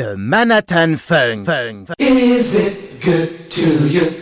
The Manhattan Funk. Funk. Is it good to you?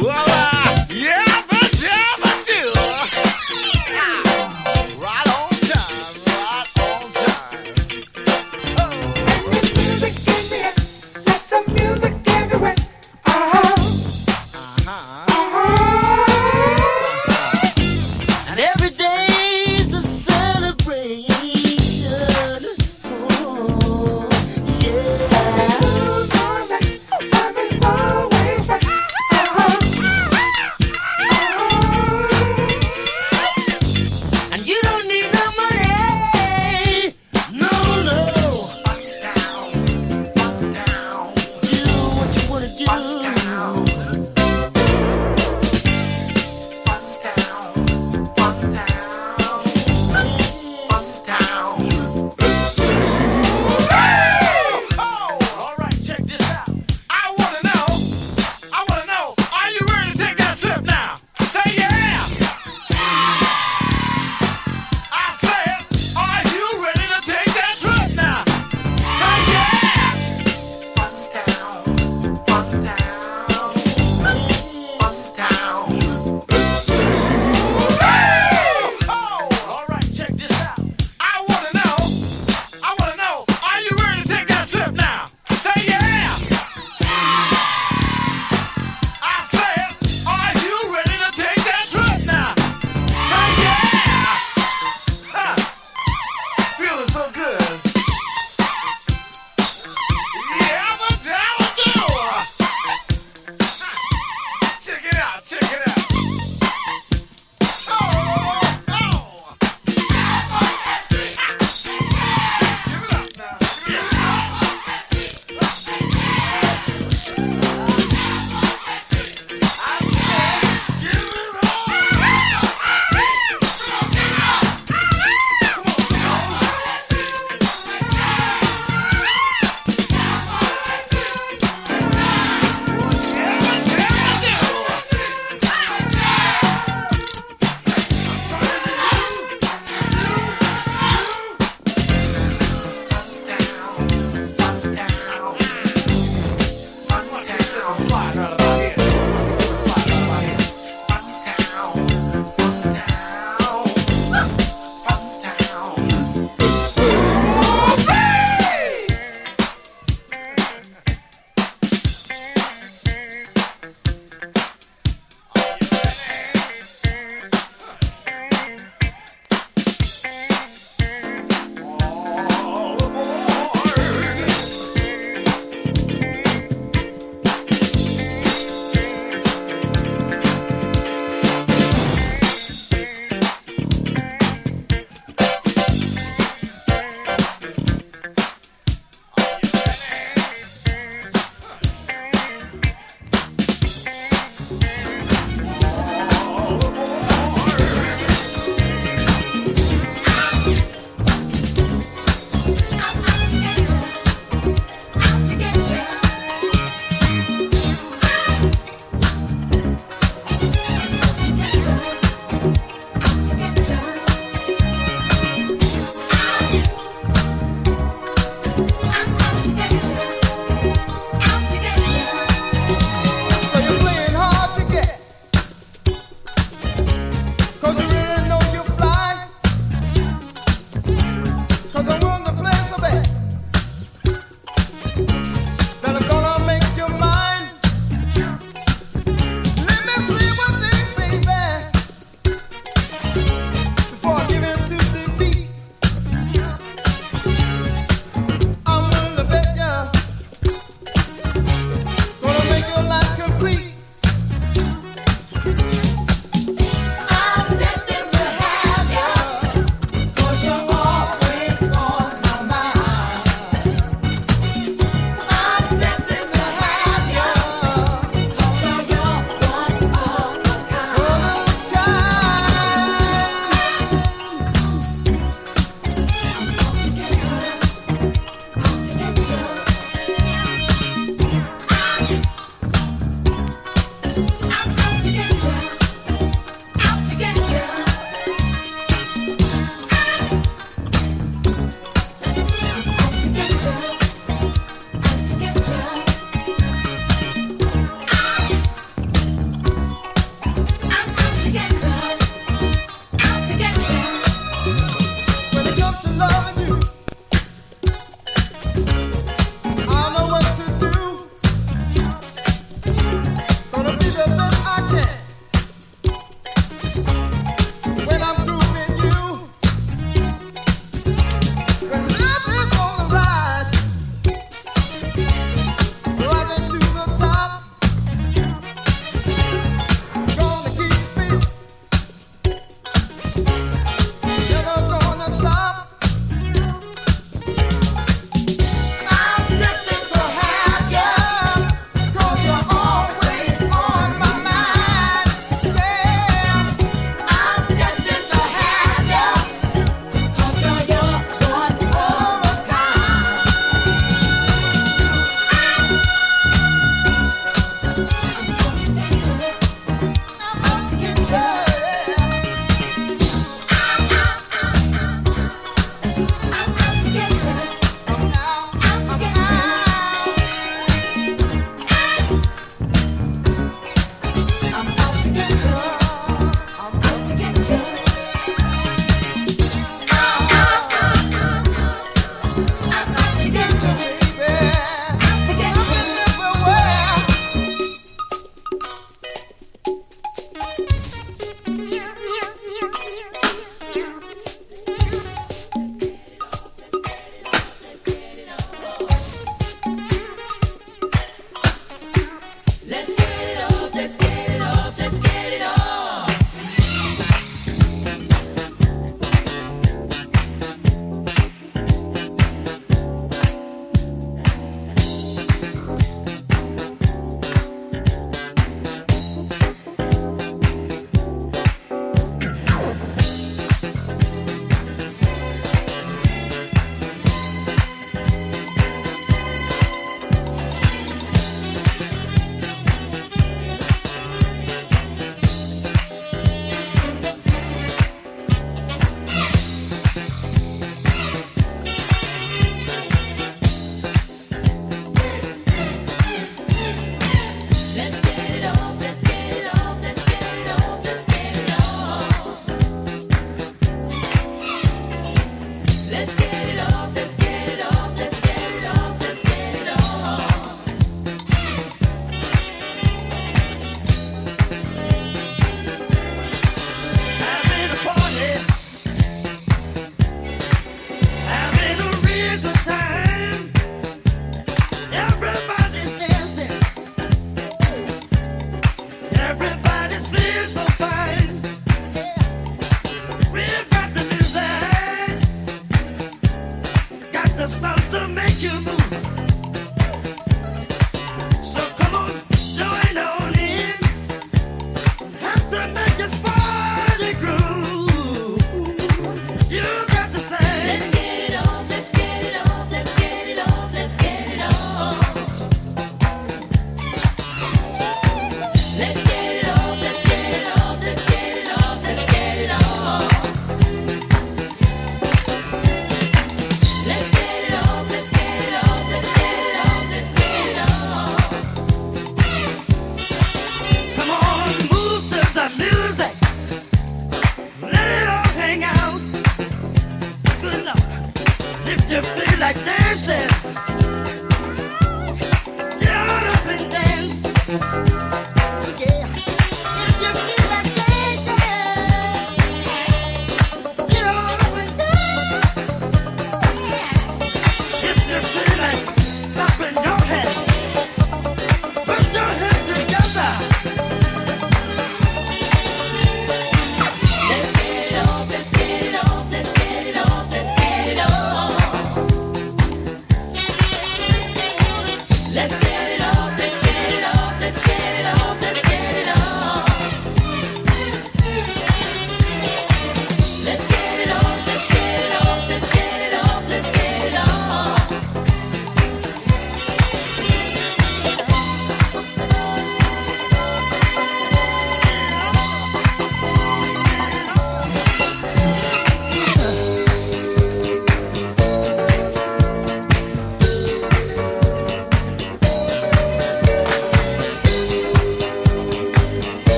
Whoa.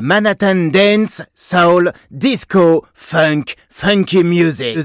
Manhattan Dance, Soul, Disco, Funk, Funky Music.